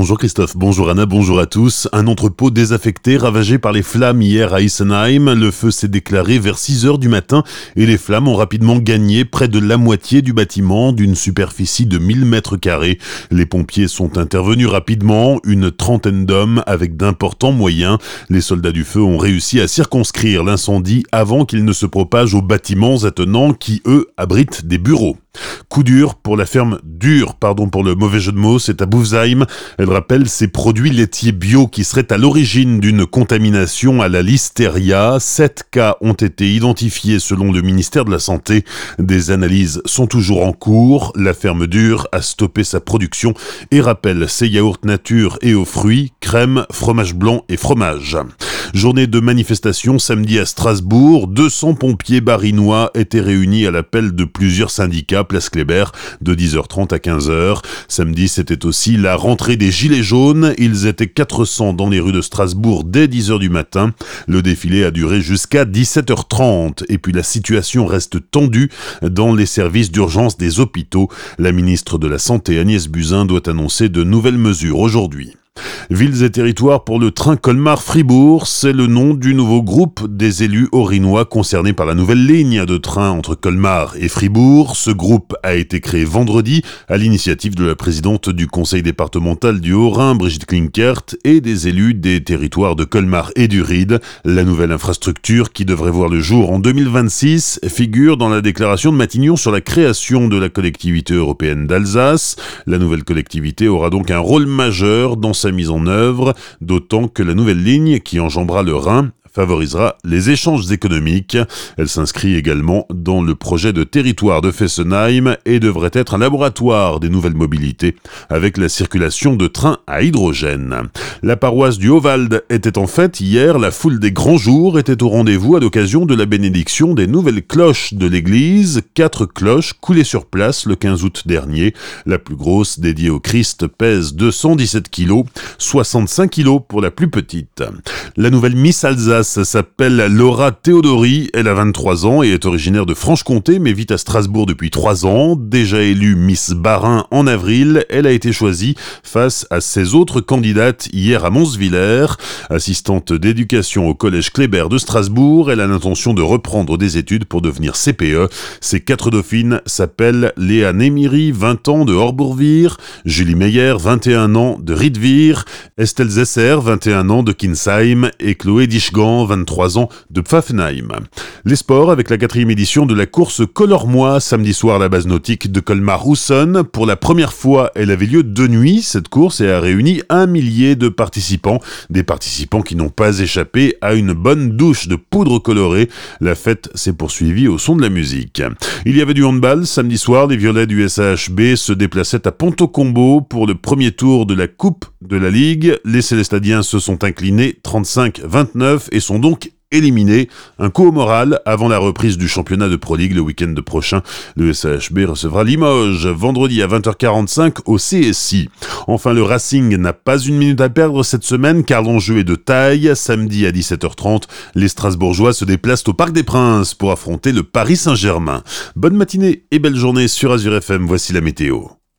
Bonjour Christophe, bonjour Anna, bonjour à tous. Un entrepôt désaffecté ravagé par les flammes hier à Isenheim. Le feu s'est déclaré vers 6 heures du matin et les flammes ont rapidement gagné près de la moitié du bâtiment d'une superficie de 1000 mètres carrés. Les pompiers sont intervenus rapidement, une trentaine d'hommes avec d'importants moyens. Les soldats du feu ont réussi à circonscrire l'incendie avant qu'il ne se propage aux bâtiments attenants qui, eux, abritent des bureaux. Coup dur pour la ferme dure, pardon pour le mauvais jeu de mots, c'est à Bouvsheim. Elle rappelle ces produits laitiers bio qui seraient à l'origine d'une contamination à la listeria. Sept cas ont été identifiés selon le ministère de la Santé. Des analyses sont toujours en cours. La ferme dure a stoppé sa production et rappelle ses yaourts nature et aux fruits, crème, fromage blanc et fromage. Journée de manifestation samedi à Strasbourg. 200 pompiers barinois étaient réunis à l'appel de plusieurs syndicats, place Kléber, de 10h30 à 15h. Samedi, c'était aussi la rentrée des Gilets jaunes. Ils étaient 400 dans les rues de Strasbourg dès 10h du matin. Le défilé a duré jusqu'à 17h30. Et puis la situation reste tendue dans les services d'urgence des hôpitaux. La ministre de la Santé, Agnès Buzyn, doit annoncer de nouvelles mesures aujourd'hui. Villes et territoires pour le train Colmar-Fribourg, c'est le nom du nouveau groupe des élus orinois concernés par la nouvelle ligne de train entre Colmar et Fribourg. Ce groupe a été créé vendredi à l'initiative de la présidente du conseil départemental du Haut-Rhin, Brigitte Klinkert, et des élus des territoires de Colmar et du Ride. La nouvelle infrastructure, qui devrait voir le jour en 2026, figure dans la déclaration de Matignon sur la création de la collectivité européenne d'Alsace. La nouvelle collectivité aura donc un rôle majeur dans mise en œuvre, d'autant que la nouvelle ligne qui enjambera le Rhin favorisera les échanges économiques. Elle s'inscrit également dans le projet de territoire de Fessenheim et devrait être un laboratoire des nouvelles mobilités avec la circulation de trains à hydrogène. La paroisse du Hauwald était en fête hier, la foule des grands jours était au rendez-vous à l'occasion de la bénédiction des nouvelles cloches de l'église, quatre cloches coulées sur place le 15 août dernier. La plus grosse dédiée au Christ pèse 217 kg, 65 kg pour la plus petite. La nouvelle Miss Alsace s'appelle Laura Théodori. Elle a 23 ans et est originaire de Franche-Comté, mais vit à Strasbourg depuis 3 ans. Déjà élue Miss Barin en avril, elle a été choisie face à ses autres candidates hier à Monsviller. Assistante d'éducation au collège Kléber de Strasbourg, elle a l'intention de reprendre des études pour devenir CPE. Ses quatre dauphines s'appellent Léa Némiri, 20 ans de Horbourvire, Julie Meyer, 21 ans de Riedvir, Estelle Zesser, 21 ans de Kinsheim et Chloé Dichgan, 23 ans, de Pfaffenheim. Les sports avec la quatrième édition de la course Color-moi, samedi soir à la base nautique de Colmar-Housson. Pour la première fois, elle avait lieu de nuit, cette course, et a réuni un millier de participants. Des participants qui n'ont pas échappé à une bonne douche de poudre colorée. La fête s'est poursuivie au son de la musique. Il y avait du handball. Samedi soir, les violets du SAHB se déplaçaient à Ponto Combo pour le premier tour de la Coupe de la Ligue. Les Célestadiens se sont inclinés 35-29 et sont donc éliminés. Un coup au moral avant la reprise du championnat de Pro League le week-end prochain. Le SHB recevra Limoges vendredi à 20h45 au CSI. Enfin, le Racing n'a pas une minute à perdre cette semaine car l'enjeu est de taille. Samedi à 17h30, les Strasbourgeois se déplacent au Parc des Princes pour affronter le Paris Saint-Germain. Bonne matinée et belle journée sur Azure FM. Voici la météo.